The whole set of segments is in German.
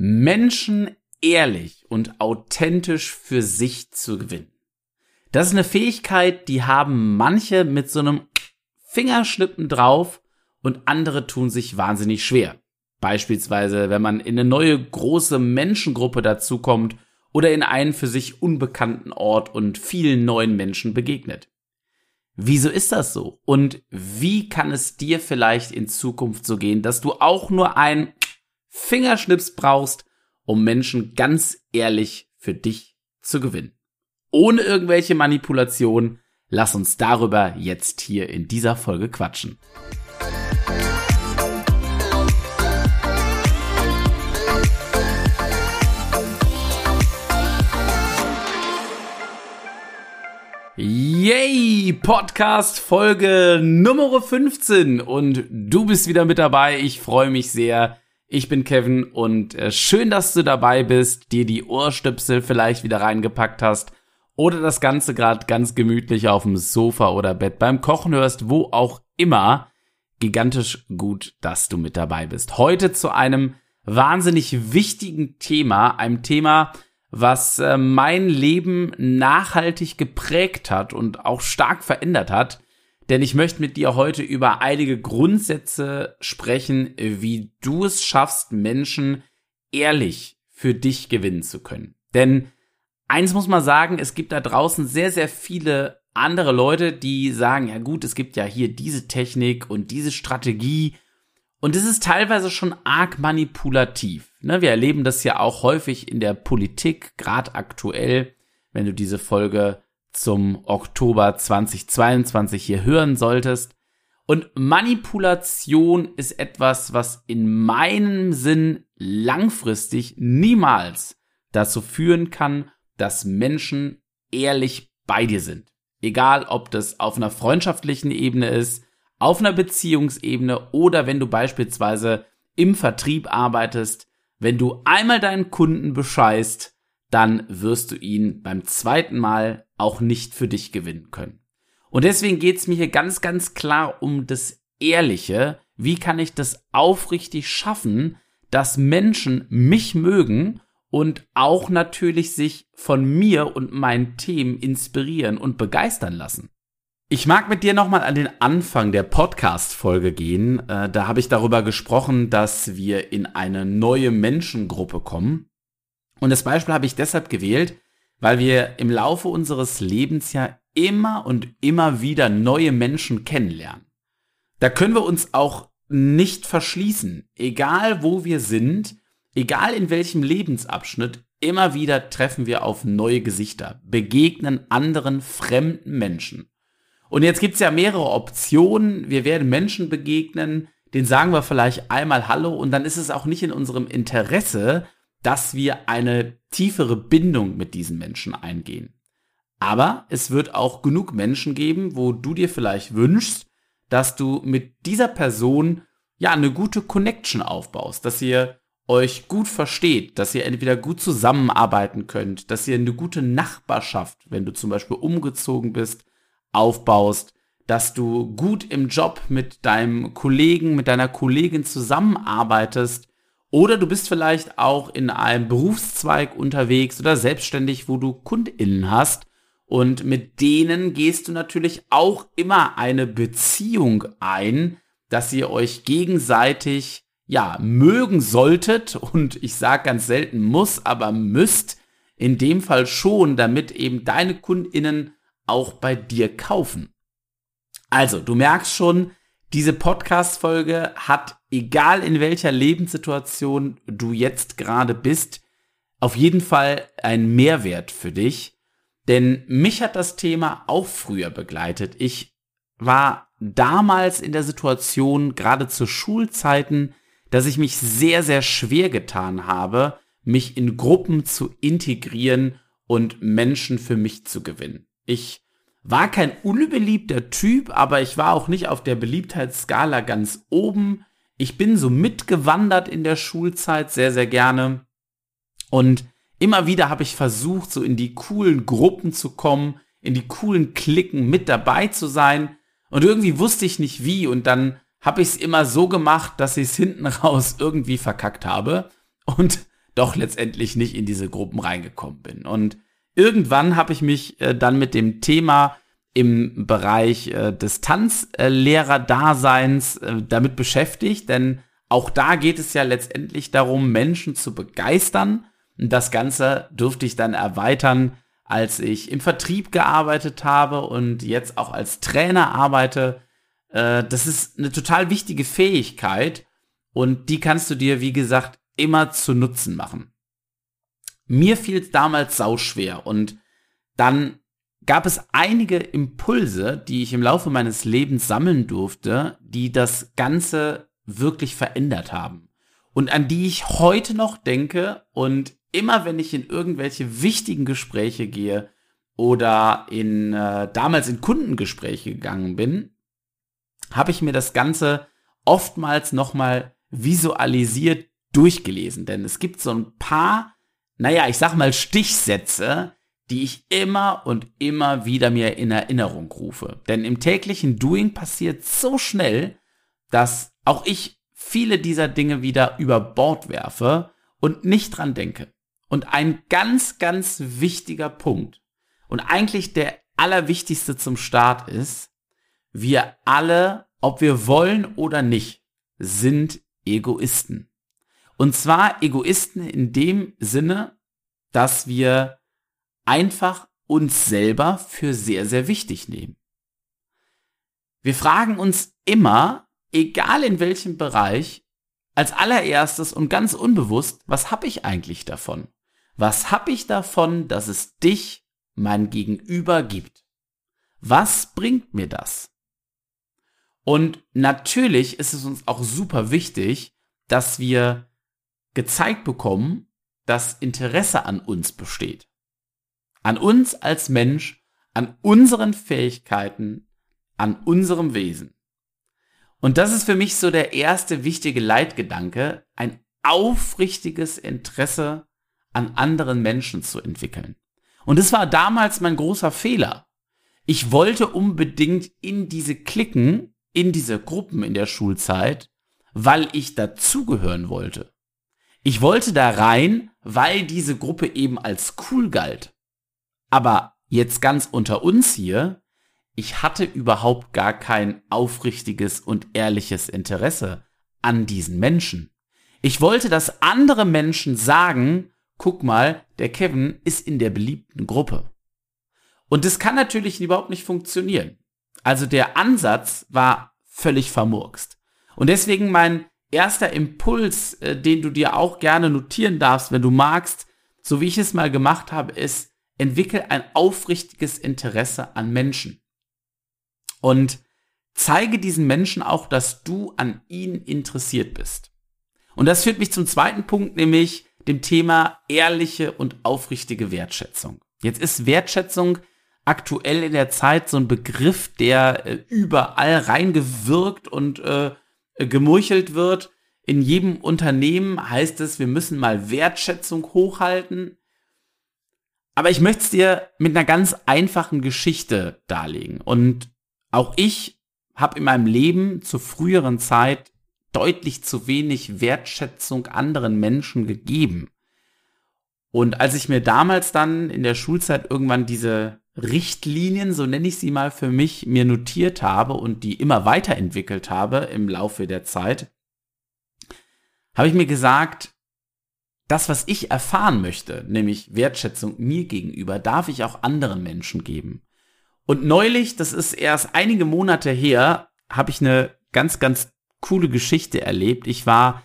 Menschen ehrlich und authentisch für sich zu gewinnen. Das ist eine Fähigkeit, die haben manche mit so einem Fingerschnippen drauf und andere tun sich wahnsinnig schwer. Beispielsweise, wenn man in eine neue große Menschengruppe dazukommt oder in einen für sich unbekannten Ort und vielen neuen Menschen begegnet. Wieso ist das so? Und wie kann es dir vielleicht in Zukunft so gehen, dass du auch nur ein Fingerschnips brauchst, um Menschen ganz ehrlich für dich zu gewinnen? Ohne irgendwelche Manipulation, lass uns darüber jetzt hier in dieser Folge quatschen. Yay! Podcast Folge Nummer 15 und du bist wieder mit dabei. Ich freue mich sehr. Ich bin Kevin und äh, schön, dass du dabei bist, dir die Ohrstöpsel vielleicht wieder reingepackt hast oder das Ganze gerade ganz gemütlich auf dem Sofa oder Bett beim Kochen hörst, wo auch immer. Gigantisch gut, dass du mit dabei bist. Heute zu einem wahnsinnig wichtigen Thema, einem Thema, was äh, mein Leben nachhaltig geprägt hat und auch stark verändert hat. Denn ich möchte mit dir heute über einige Grundsätze sprechen, wie du es schaffst, Menschen ehrlich für dich gewinnen zu können. Denn eins muss man sagen, es gibt da draußen sehr, sehr viele andere Leute, die sagen, ja gut, es gibt ja hier diese Technik und diese Strategie und es ist teilweise schon arg manipulativ. Ne, wir erleben das ja auch häufig in der Politik, gerade aktuell, wenn du diese Folge zum Oktober 2022 hier hören solltest. Und Manipulation ist etwas, was in meinem Sinn langfristig niemals dazu führen kann, dass Menschen ehrlich bei dir sind. Egal, ob das auf einer freundschaftlichen Ebene ist, auf einer Beziehungsebene oder wenn du beispielsweise im Vertrieb arbeitest, wenn du einmal deinen Kunden bescheißt, dann wirst du ihn beim zweiten Mal auch nicht für dich gewinnen können. Und deswegen geht's mir hier ganz, ganz klar um das Ehrliche. Wie kann ich das aufrichtig schaffen, dass Menschen mich mögen und auch natürlich sich von mir und meinen Themen inspirieren und begeistern lassen? Ich mag mit dir nochmal an den Anfang der Podcast-Folge gehen. Äh, da habe ich darüber gesprochen, dass wir in eine neue Menschengruppe kommen. Und das Beispiel habe ich deshalb gewählt, weil wir im Laufe unseres Lebens ja immer und immer wieder neue Menschen kennenlernen. Da können wir uns auch nicht verschließen. Egal wo wir sind, egal in welchem Lebensabschnitt, immer wieder treffen wir auf neue Gesichter, begegnen anderen fremden Menschen. Und jetzt gibt's ja mehrere Optionen. Wir werden Menschen begegnen, den sagen wir vielleicht einmal Hallo und dann ist es auch nicht in unserem Interesse, dass wir eine tiefere Bindung mit diesen Menschen eingehen. Aber es wird auch genug Menschen geben, wo du dir vielleicht wünschst, dass du mit dieser Person ja eine gute Connection aufbaust, dass ihr euch gut versteht, dass ihr entweder gut zusammenarbeiten könnt, dass ihr eine gute Nachbarschaft, wenn du zum Beispiel umgezogen bist, aufbaust, dass du gut im Job mit deinem Kollegen, mit deiner Kollegin zusammenarbeitest oder du bist vielleicht auch in einem Berufszweig unterwegs oder selbstständig, wo du KundInnen hast. Und mit denen gehst du natürlich auch immer eine Beziehung ein, dass ihr euch gegenseitig ja mögen solltet. Und ich sage ganz selten muss, aber müsst. In dem Fall schon, damit eben deine KundInnen auch bei dir kaufen. Also, du merkst schon, diese Podcast-Folge hat, egal in welcher Lebenssituation du jetzt gerade bist, auf jeden Fall einen Mehrwert für dich. Denn mich hat das Thema auch früher begleitet. Ich war damals in der Situation, gerade zu Schulzeiten, dass ich mich sehr, sehr schwer getan habe, mich in Gruppen zu integrieren und Menschen für mich zu gewinnen. Ich war kein unbeliebter Typ, aber ich war auch nicht auf der Beliebtheitsskala ganz oben. Ich bin so mitgewandert in der Schulzeit sehr, sehr gerne. Und immer wieder habe ich versucht, so in die coolen Gruppen zu kommen, in die coolen Klicken mit dabei zu sein. Und irgendwie wusste ich nicht wie. Und dann habe ich es immer so gemacht, dass ich es hinten raus irgendwie verkackt habe. Und doch letztendlich nicht in diese Gruppen reingekommen bin. Und irgendwann habe ich mich äh, dann mit dem Thema im Bereich äh, des Tanzlehrerdaseins äh, damit beschäftigt, denn auch da geht es ja letztendlich darum, Menschen zu begeistern. Und das Ganze durfte ich dann erweitern, als ich im Vertrieb gearbeitet habe und jetzt auch als Trainer arbeite. Äh, das ist eine total wichtige Fähigkeit und die kannst du dir, wie gesagt, immer zu Nutzen machen. Mir fiel es damals sauschwer und dann gab es einige Impulse, die ich im Laufe meines Lebens sammeln durfte, die das Ganze wirklich verändert haben. Und an die ich heute noch denke und immer wenn ich in irgendwelche wichtigen Gespräche gehe oder in äh, damals in Kundengespräche gegangen bin, habe ich mir das Ganze oftmals nochmal visualisiert durchgelesen. Denn es gibt so ein paar, naja, ich sag mal Stichsätze, die ich immer und immer wieder mir in Erinnerung rufe. Denn im täglichen Doing passiert so schnell, dass auch ich viele dieser Dinge wieder über Bord werfe und nicht dran denke. Und ein ganz, ganz wichtiger Punkt und eigentlich der allerwichtigste zum Start ist, wir alle, ob wir wollen oder nicht, sind Egoisten. Und zwar Egoisten in dem Sinne, dass wir einfach uns selber für sehr, sehr wichtig nehmen. Wir fragen uns immer, egal in welchem Bereich, als allererstes und ganz unbewusst, was habe ich eigentlich davon? Was habe ich davon, dass es dich, mein Gegenüber, gibt? Was bringt mir das? Und natürlich ist es uns auch super wichtig, dass wir gezeigt bekommen, dass Interesse an uns besteht an uns als Mensch, an unseren Fähigkeiten, an unserem Wesen. Und das ist für mich so der erste wichtige Leitgedanke, ein aufrichtiges Interesse an anderen Menschen zu entwickeln. Und es war damals mein großer Fehler. Ich wollte unbedingt in diese Klicken, in diese Gruppen in der Schulzeit, weil ich dazugehören wollte. Ich wollte da rein, weil diese Gruppe eben als cool galt. Aber jetzt ganz unter uns hier, ich hatte überhaupt gar kein aufrichtiges und ehrliches Interesse an diesen Menschen. Ich wollte, dass andere Menschen sagen, guck mal, der Kevin ist in der beliebten Gruppe. Und das kann natürlich überhaupt nicht funktionieren. Also der Ansatz war völlig vermurkst. Und deswegen mein erster Impuls, äh, den du dir auch gerne notieren darfst, wenn du magst, so wie ich es mal gemacht habe, ist, entwickel ein aufrichtiges Interesse an Menschen. Und zeige diesen Menschen auch, dass du an ihnen interessiert bist. Und das führt mich zum zweiten Punkt, nämlich dem Thema ehrliche und aufrichtige Wertschätzung. Jetzt ist Wertschätzung aktuell in der Zeit so ein Begriff, der äh, überall reingewirkt und äh, gemurchelt wird. In jedem Unternehmen heißt es, wir müssen mal Wertschätzung hochhalten. Aber ich möchte es dir mit einer ganz einfachen Geschichte darlegen. Und auch ich habe in meinem Leben zur früheren Zeit deutlich zu wenig Wertschätzung anderen Menschen gegeben. Und als ich mir damals dann in der Schulzeit irgendwann diese Richtlinien, so nenne ich sie mal für mich, mir notiert habe und die immer weiterentwickelt habe im Laufe der Zeit, habe ich mir gesagt, das, was ich erfahren möchte, nämlich Wertschätzung mir gegenüber, darf ich auch anderen Menschen geben. Und neulich, das ist erst einige Monate her, habe ich eine ganz, ganz coole Geschichte erlebt. Ich war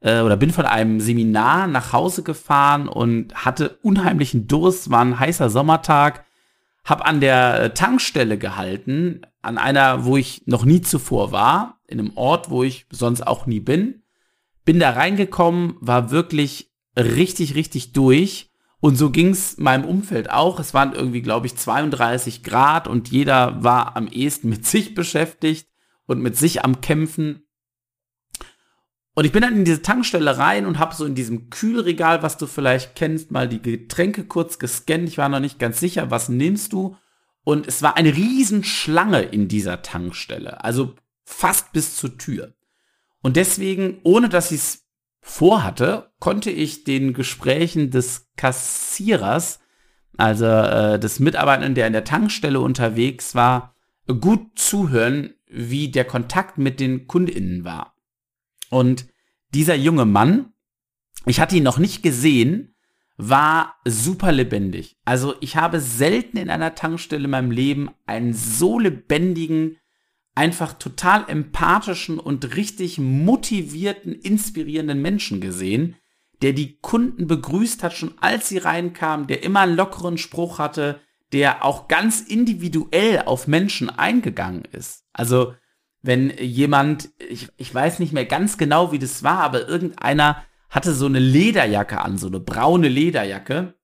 äh, oder bin von einem Seminar nach Hause gefahren und hatte unheimlichen Durst, war ein heißer Sommertag, habe an der Tankstelle gehalten, an einer, wo ich noch nie zuvor war, in einem Ort, wo ich sonst auch nie bin. Bin da reingekommen, war wirklich richtig, richtig durch. Und so ging es meinem Umfeld auch. Es waren irgendwie, glaube ich, 32 Grad und jeder war am ehesten mit sich beschäftigt und mit sich am Kämpfen. Und ich bin dann in diese Tankstelle rein und habe so in diesem Kühlregal, was du vielleicht kennst, mal die Getränke kurz gescannt. Ich war noch nicht ganz sicher, was nimmst du? Und es war eine Riesenschlange in dieser Tankstelle, also fast bis zur Tür. Und deswegen, ohne dass ich es vorhatte, konnte ich den Gesprächen des Kassierers, also äh, des Mitarbeitenden, der in der Tankstelle unterwegs war, gut zuhören, wie der Kontakt mit den Kundinnen war. Und dieser junge Mann, ich hatte ihn noch nicht gesehen, war super lebendig. Also ich habe selten in einer Tankstelle in meinem Leben einen so lebendigen, einfach total empathischen und richtig motivierten, inspirierenden Menschen gesehen, der die Kunden begrüßt hat, schon als sie reinkamen, der immer einen lockeren Spruch hatte, der auch ganz individuell auf Menschen eingegangen ist. Also wenn jemand, ich, ich weiß nicht mehr ganz genau, wie das war, aber irgendeiner hatte so eine Lederjacke an, so eine braune Lederjacke.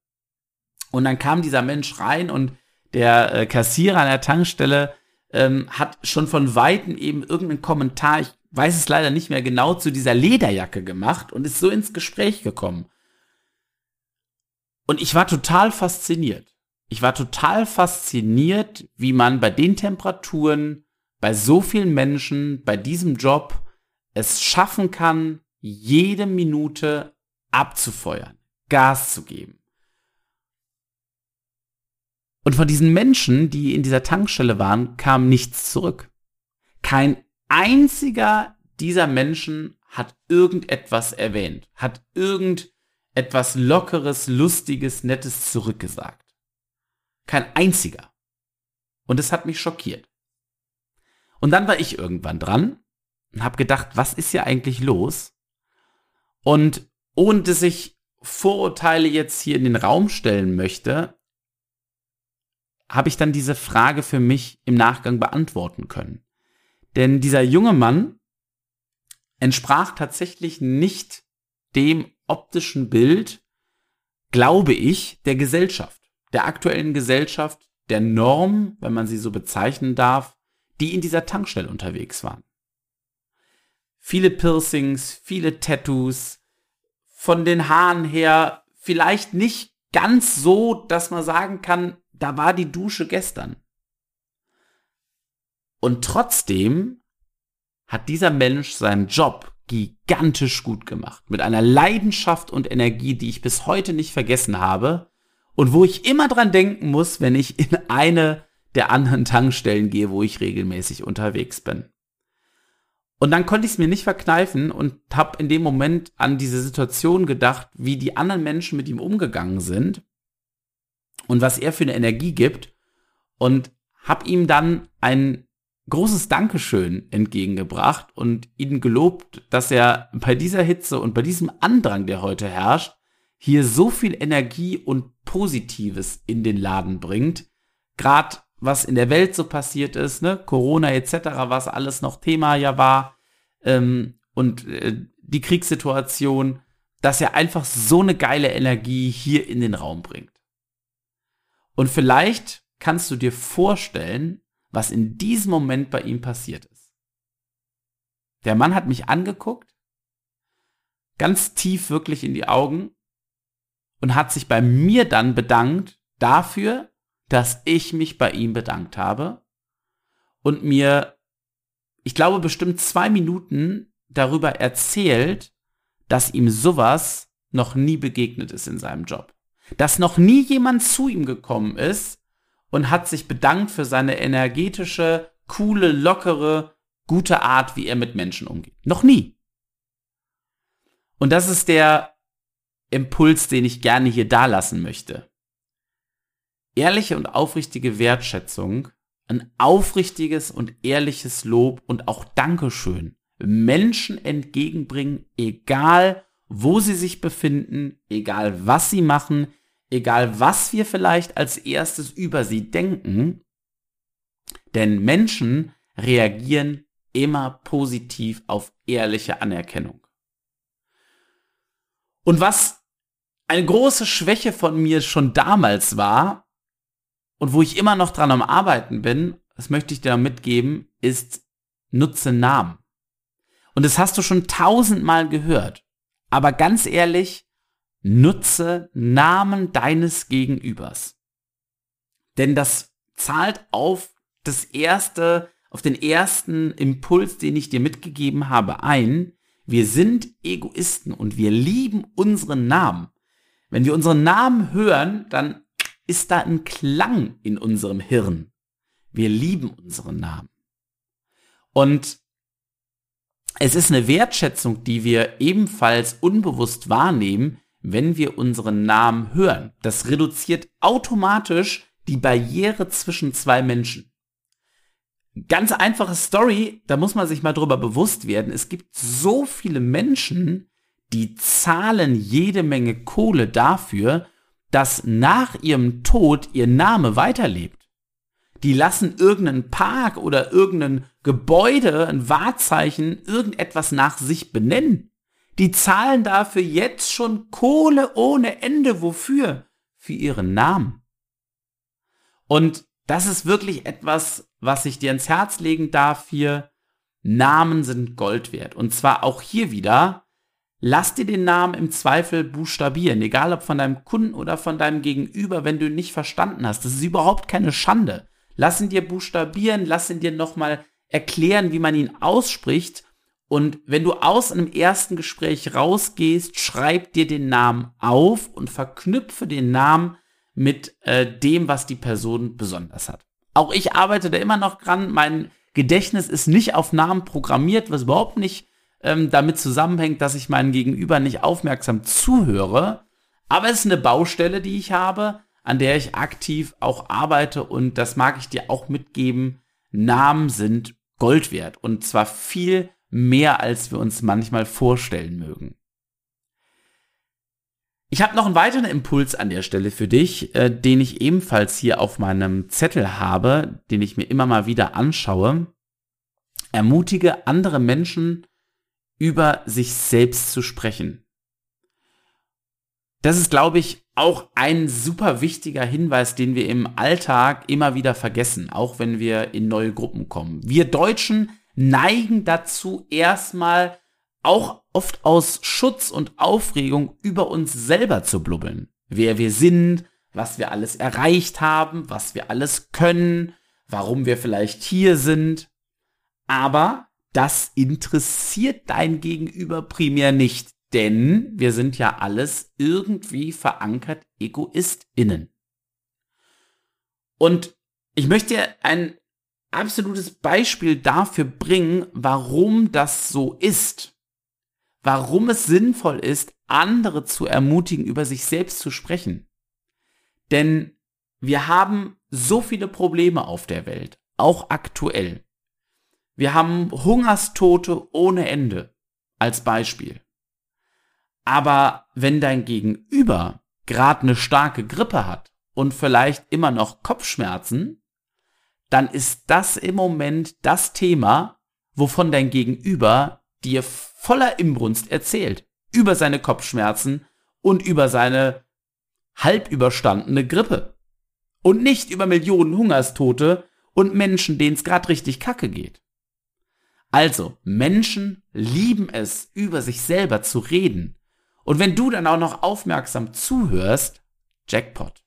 Und dann kam dieser Mensch rein und der äh, Kassierer an der Tankstelle ähm, hat schon von Weitem eben irgendeinen Kommentar, ich weiß es leider nicht mehr genau, zu dieser Lederjacke gemacht und ist so ins Gespräch gekommen. Und ich war total fasziniert. Ich war total fasziniert, wie man bei den Temperaturen, bei so vielen Menschen, bei diesem Job es schaffen kann, jede Minute abzufeuern, Gas zu geben. Und von diesen Menschen, die in dieser Tankstelle waren, kam nichts zurück. Kein einziger dieser Menschen hat irgendetwas erwähnt, hat irgendetwas Lockeres, Lustiges, Nettes zurückgesagt. Kein einziger. Und es hat mich schockiert. Und dann war ich irgendwann dran und habe gedacht, was ist hier eigentlich los? Und ohne dass ich Vorurteile jetzt hier in den Raum stellen möchte, habe ich dann diese Frage für mich im Nachgang beantworten können. Denn dieser junge Mann entsprach tatsächlich nicht dem optischen Bild, glaube ich, der Gesellschaft, der aktuellen Gesellschaft, der Norm, wenn man sie so bezeichnen darf, die in dieser Tankstelle unterwegs waren. Viele Piercings, viele Tattoos, von den Haaren her vielleicht nicht ganz so, dass man sagen kann, da war die Dusche gestern. Und trotzdem hat dieser Mensch seinen Job gigantisch gut gemacht. Mit einer Leidenschaft und Energie, die ich bis heute nicht vergessen habe. Und wo ich immer dran denken muss, wenn ich in eine der anderen Tankstellen gehe, wo ich regelmäßig unterwegs bin. Und dann konnte ich es mir nicht verkneifen und habe in dem Moment an diese Situation gedacht, wie die anderen Menschen mit ihm umgegangen sind und was er für eine Energie gibt und habe ihm dann ein großes Dankeschön entgegengebracht und ihn gelobt, dass er bei dieser Hitze und bei diesem Andrang, der heute herrscht, hier so viel Energie und Positives in den Laden bringt. Gerade was in der Welt so passiert ist, ne, Corona etc., was alles noch Thema ja war, ähm, und äh, die Kriegssituation, dass er einfach so eine geile Energie hier in den Raum bringt. Und vielleicht kannst du dir vorstellen, was in diesem Moment bei ihm passiert ist. Der Mann hat mich angeguckt, ganz tief wirklich in die Augen und hat sich bei mir dann bedankt dafür, dass ich mich bei ihm bedankt habe und mir, ich glaube, bestimmt zwei Minuten darüber erzählt, dass ihm sowas noch nie begegnet ist in seinem Job. Dass noch nie jemand zu ihm gekommen ist und hat sich bedankt für seine energetische, coole, lockere, gute Art, wie er mit Menschen umgeht. Noch nie. Und das ist der Impuls, den ich gerne hier dalassen möchte ehrliche und aufrichtige Wertschätzung, ein aufrichtiges und ehrliches Lob und auch Dankeschön Menschen entgegenbringen, egal wo sie sich befinden, egal was sie machen, egal was wir vielleicht als erstes über sie denken. Denn Menschen reagieren immer positiv auf ehrliche Anerkennung. Und was eine große Schwäche von mir schon damals war, und wo ich immer noch dran am Arbeiten bin, das möchte ich dir mitgeben, ist nutze Namen. Und das hast du schon tausendmal gehört. Aber ganz ehrlich, nutze Namen deines Gegenübers. Denn das zahlt auf das erste, auf den ersten Impuls, den ich dir mitgegeben habe, ein, Wir sind Egoisten und wir lieben unseren Namen. Wenn wir unseren Namen hören, dann ist da ein Klang in unserem Hirn. Wir lieben unseren Namen. Und es ist eine Wertschätzung, die wir ebenfalls unbewusst wahrnehmen, wenn wir unseren Namen hören. Das reduziert automatisch die Barriere zwischen zwei Menschen. Ganz einfache Story, da muss man sich mal drüber bewusst werden. Es gibt so viele Menschen, die zahlen jede Menge Kohle dafür, dass nach ihrem Tod ihr Name weiterlebt. Die lassen irgendeinen Park oder irgendein Gebäude, ein Wahrzeichen, irgendetwas nach sich benennen. Die zahlen dafür jetzt schon Kohle ohne Ende. Wofür? Für ihren Namen. Und das ist wirklich etwas, was ich dir ins Herz legen darf hier. Namen sind Gold wert. Und zwar auch hier wieder, lass dir den Namen im Zweifel buchstabieren, egal ob von deinem Kunden oder von deinem Gegenüber, wenn du ihn nicht verstanden hast. Das ist überhaupt keine Schande. Lass ihn dir buchstabieren, lass ihn dir nochmal erklären, wie man ihn ausspricht. Und wenn du aus einem ersten Gespräch rausgehst, schreib dir den Namen auf und verknüpfe den Namen mit äh, dem, was die Person besonders hat. Auch ich arbeite da immer noch dran. Mein Gedächtnis ist nicht auf Namen programmiert, was überhaupt nicht ähm, damit zusammenhängt, dass ich meinen Gegenüber nicht aufmerksam zuhöre. Aber es ist eine Baustelle, die ich habe, an der ich aktiv auch arbeite und das mag ich dir auch mitgeben. Namen sind Gold wert und zwar viel mehr, als wir uns manchmal vorstellen mögen. Ich habe noch einen weiteren Impuls an der Stelle für dich, äh, den ich ebenfalls hier auf meinem Zettel habe, den ich mir immer mal wieder anschaue. Ermutige andere Menschen, über sich selbst zu sprechen. Das ist, glaube ich, auch ein super wichtiger Hinweis, den wir im Alltag immer wieder vergessen, auch wenn wir in neue Gruppen kommen. Wir Deutschen neigen dazu, erstmal auch oft aus Schutz und Aufregung über uns selber zu blubbeln. Wer wir sind, was wir alles erreicht haben, was wir alles können, warum wir vielleicht hier sind. Aber das interessiert dein Gegenüber primär nicht, denn wir sind ja alles irgendwie verankert EgoistInnen. Und ich möchte ein absolutes Beispiel dafür bringen, warum das so ist warum es sinnvoll ist, andere zu ermutigen, über sich selbst zu sprechen. Denn wir haben so viele Probleme auf der Welt, auch aktuell. Wir haben Hungerstote ohne Ende als Beispiel. Aber wenn dein Gegenüber gerade eine starke Grippe hat und vielleicht immer noch Kopfschmerzen, dann ist das im Moment das Thema, wovon dein Gegenüber dir voller Imbrunst erzählt über seine Kopfschmerzen und über seine halb überstandene Grippe. Und nicht über Millionen Hungerstote und Menschen, denen es gerade richtig kacke geht. Also, Menschen lieben es, über sich selber zu reden. Und wenn du dann auch noch aufmerksam zuhörst, Jackpot.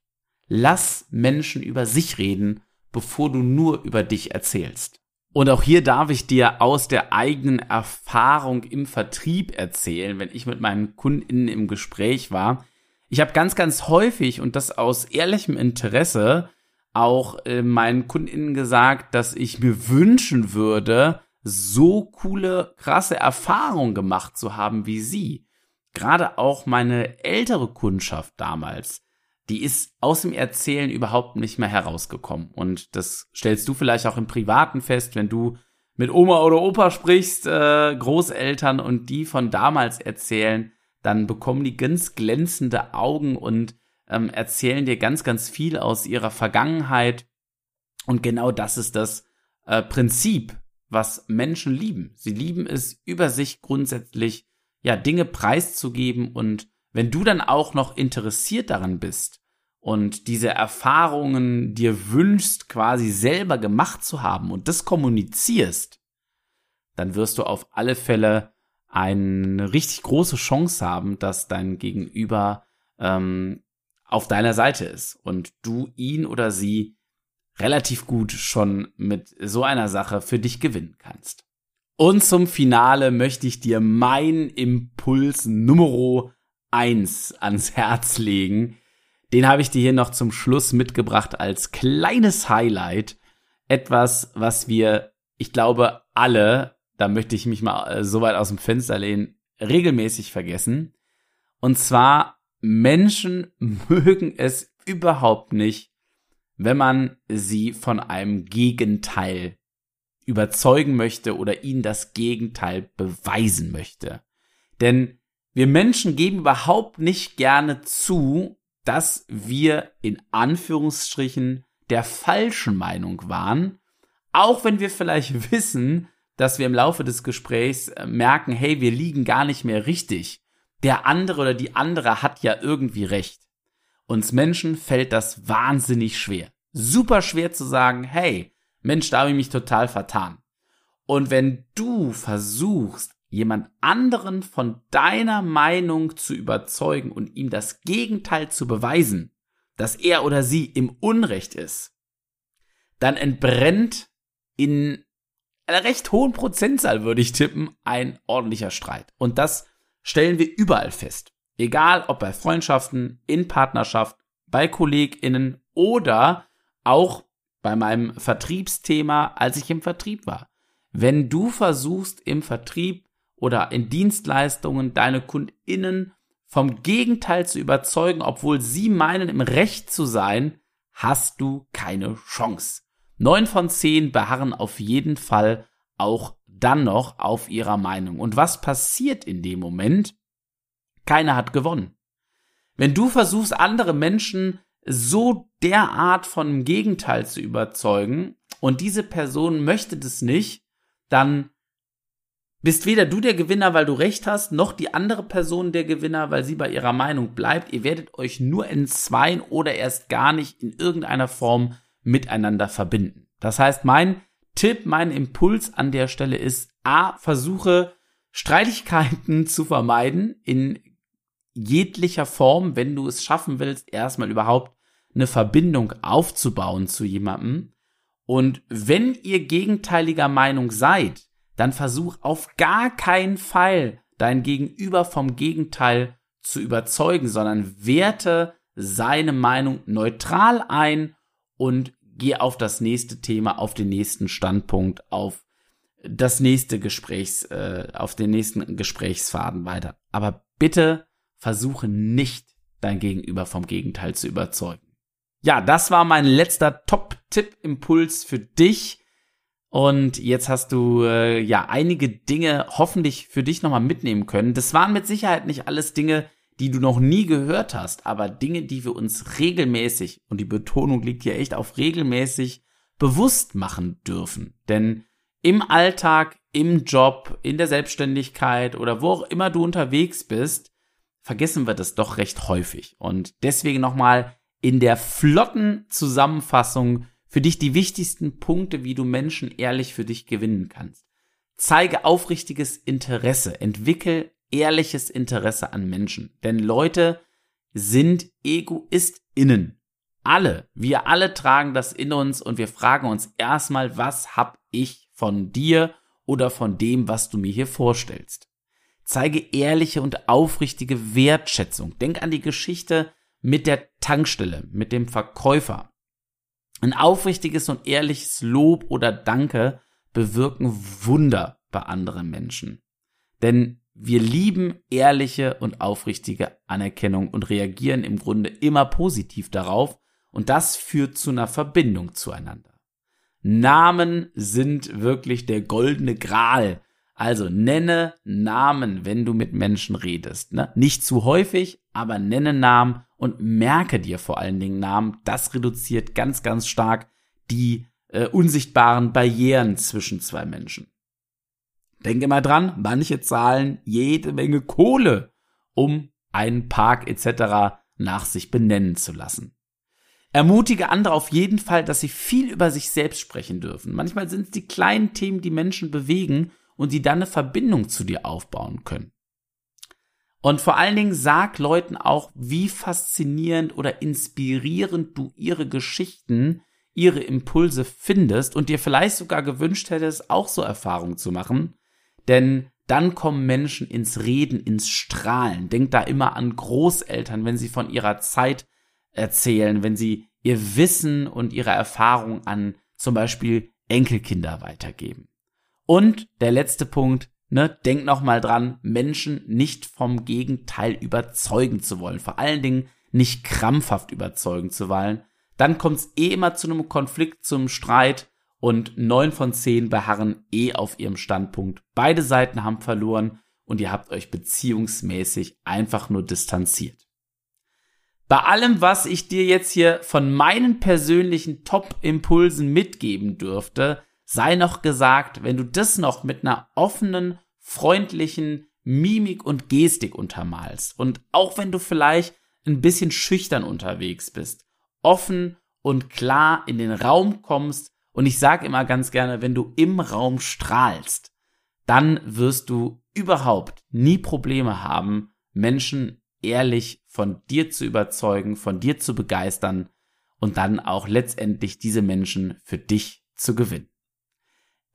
Lass Menschen über sich reden, bevor du nur über dich erzählst. Und auch hier darf ich dir aus der eigenen Erfahrung im Vertrieb erzählen, wenn ich mit meinen KundInnen im Gespräch war. Ich habe ganz, ganz häufig und das aus ehrlichem Interesse auch äh, meinen KundInnen gesagt, dass ich mir wünschen würde, so coole, krasse Erfahrungen gemacht zu haben wie sie. Gerade auch meine ältere Kundschaft damals die ist aus dem Erzählen überhaupt nicht mehr herausgekommen. Und das stellst du vielleicht auch im Privaten fest, wenn du mit Oma oder Opa sprichst, äh, Großeltern und die von damals erzählen, dann bekommen die ganz glänzende Augen und ähm, erzählen dir ganz, ganz viel aus ihrer Vergangenheit. Und genau das ist das äh, Prinzip, was Menschen lieben. Sie lieben es, über sich grundsätzlich ja Dinge preiszugeben und wenn du dann auch noch interessiert daran bist und diese Erfahrungen dir wünschst, quasi selber gemacht zu haben und das kommunizierst, dann wirst du auf alle Fälle eine richtig große Chance haben, dass dein Gegenüber ähm, auf deiner Seite ist und du ihn oder sie relativ gut schon mit so einer Sache für dich gewinnen kannst. Und zum Finale möchte ich dir mein Impuls Nummer eins ans Herz legen. Den habe ich dir hier noch zum Schluss mitgebracht als kleines Highlight. Etwas, was wir, ich glaube, alle, da möchte ich mich mal äh, so weit aus dem Fenster lehnen, regelmäßig vergessen. Und zwar, Menschen mögen es überhaupt nicht, wenn man sie von einem Gegenteil überzeugen möchte oder ihnen das Gegenteil beweisen möchte. Denn wir Menschen geben überhaupt nicht gerne zu, dass wir in Anführungsstrichen der falschen Meinung waren, auch wenn wir vielleicht wissen, dass wir im Laufe des Gesprächs äh, merken, hey, wir liegen gar nicht mehr richtig. Der andere oder die andere hat ja irgendwie recht. Uns Menschen fällt das wahnsinnig schwer. Super schwer zu sagen, hey, Mensch, da habe ich mich total vertan. Und wenn du versuchst, jemand anderen von deiner Meinung zu überzeugen und ihm das Gegenteil zu beweisen, dass er oder sie im Unrecht ist, dann entbrennt in einer recht hohen Prozentzahl, würde ich tippen, ein ordentlicher Streit. Und das stellen wir überall fest. Egal ob bei Freundschaften, in Partnerschaft, bei KollegInnen oder auch bei meinem Vertriebsthema, als ich im Vertrieb war. Wenn du versuchst im Vertrieb oder in Dienstleistungen deine KundInnen vom Gegenteil zu überzeugen, obwohl sie meinen, im Recht zu sein, hast du keine Chance. Neun von zehn beharren auf jeden Fall auch dann noch auf ihrer Meinung. Und was passiert in dem Moment? Keiner hat gewonnen. Wenn du versuchst, andere Menschen so derart von dem Gegenteil zu überzeugen und diese Person möchte das nicht, dann bist weder du der Gewinner, weil du recht hast, noch die andere Person der Gewinner, weil sie bei ihrer Meinung bleibt. Ihr werdet euch nur entzweien oder erst gar nicht in irgendeiner Form miteinander verbinden. Das heißt, mein Tipp, mein Impuls an der Stelle ist, a, versuche Streitigkeiten zu vermeiden in jeglicher Form, wenn du es schaffen willst, erstmal überhaupt eine Verbindung aufzubauen zu jemandem. Und wenn ihr gegenteiliger Meinung seid, dann versuch auf gar keinen Fall dein Gegenüber vom Gegenteil zu überzeugen, sondern werte seine Meinung neutral ein und geh auf das nächste Thema, auf den nächsten Standpunkt, auf das nächste Gesprächs, äh, auf den nächsten Gesprächsfaden weiter. Aber bitte versuche nicht dein Gegenüber vom Gegenteil zu überzeugen. Ja, das war mein letzter Top-Tipp-Impuls für dich. Und jetzt hast du äh, ja einige Dinge hoffentlich für dich nochmal mitnehmen können. Das waren mit Sicherheit nicht alles Dinge, die du noch nie gehört hast, aber Dinge, die wir uns regelmäßig, und die Betonung liegt hier echt auf regelmäßig, bewusst machen dürfen. Denn im Alltag, im Job, in der Selbstständigkeit oder wo auch immer du unterwegs bist, vergessen wir das doch recht häufig. Und deswegen nochmal in der flotten Zusammenfassung für dich die wichtigsten Punkte, wie du Menschen ehrlich für dich gewinnen kannst. Zeige aufrichtiges Interesse, entwickel ehrliches Interesse an Menschen, denn Leute sind EgoistInnen. Alle, wir alle tragen das in uns und wir fragen uns erstmal, was hab ich von dir oder von dem, was du mir hier vorstellst. Zeige ehrliche und aufrichtige Wertschätzung. Denk an die Geschichte mit der Tankstelle, mit dem Verkäufer. Ein aufrichtiges und ehrliches Lob oder Danke bewirken Wunder bei anderen Menschen. Denn wir lieben ehrliche und aufrichtige Anerkennung und reagieren im Grunde immer positiv darauf und das führt zu einer Verbindung zueinander. Namen sind wirklich der goldene Gral also nenne Namen, wenn du mit Menschen redest. Ne? Nicht zu häufig, aber nenne Namen und merke dir vor allen Dingen Namen. Das reduziert ganz, ganz stark die äh, unsichtbaren Barrieren zwischen zwei Menschen. Denke mal dran, manche zahlen jede Menge Kohle, um einen Park etc. nach sich benennen zu lassen. Ermutige andere auf jeden Fall, dass sie viel über sich selbst sprechen dürfen. Manchmal sind es die kleinen Themen, die Menschen bewegen und die dann eine Verbindung zu dir aufbauen können. Und vor allen Dingen sag Leuten auch, wie faszinierend oder inspirierend du ihre Geschichten, ihre Impulse findest und dir vielleicht sogar gewünscht hättest, auch so Erfahrungen zu machen. denn dann kommen Menschen ins Reden, ins Strahlen. Denkt da immer an Großeltern, wenn sie von ihrer Zeit erzählen, wenn sie ihr Wissen und ihre Erfahrung an zum Beispiel Enkelkinder weitergeben. Und der letzte Punkt, ne, denkt noch mal dran, Menschen nicht vom Gegenteil überzeugen zu wollen, vor allen Dingen nicht krampfhaft überzeugen zu wollen, dann kommt es eh immer zu einem Konflikt, zum Streit und neun von zehn beharren eh auf ihrem Standpunkt. Beide Seiten haben verloren und ihr habt euch beziehungsmäßig einfach nur distanziert. Bei allem, was ich dir jetzt hier von meinen persönlichen Top-Impulsen mitgeben dürfte, sei noch gesagt, wenn du das noch mit einer offenen, freundlichen Mimik und Gestik untermalst und auch wenn du vielleicht ein bisschen schüchtern unterwegs bist, offen und klar in den Raum kommst und ich sage immer ganz gerne, wenn du im Raum strahlst, dann wirst du überhaupt nie Probleme haben, Menschen ehrlich von dir zu überzeugen, von dir zu begeistern und dann auch letztendlich diese Menschen für dich zu gewinnen.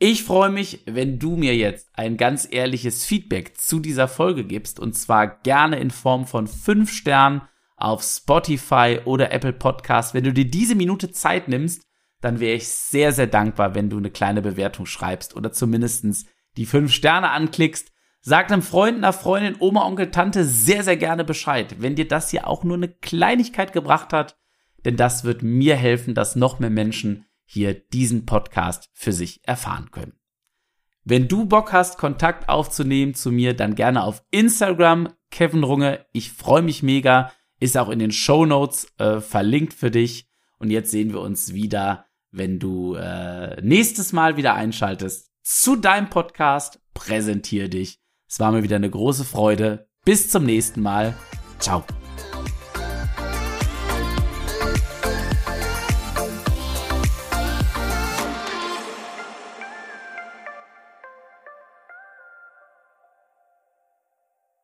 Ich freue mich, wenn du mir jetzt ein ganz ehrliches Feedback zu dieser Folge gibst und zwar gerne in Form von fünf Sternen auf Spotify oder Apple Podcast. Wenn du dir diese Minute Zeit nimmst, dann wäre ich sehr, sehr dankbar, wenn du eine kleine Bewertung schreibst oder zumindestens die fünf Sterne anklickst. Sag einem Freund, einer Freundin, Oma, Onkel, Tante sehr, sehr gerne Bescheid, wenn dir das hier auch nur eine Kleinigkeit gebracht hat, denn das wird mir helfen, dass noch mehr Menschen hier diesen Podcast für sich erfahren können. Wenn du Bock hast, Kontakt aufzunehmen zu mir, dann gerne auf Instagram, Kevin Runge. Ich freue mich mega. Ist auch in den Show Notes äh, verlinkt für dich. Und jetzt sehen wir uns wieder, wenn du äh, nächstes Mal wieder einschaltest zu deinem Podcast. Präsentier dich es war mir wieder eine große Freude. Bis zum nächsten Mal. Ciao.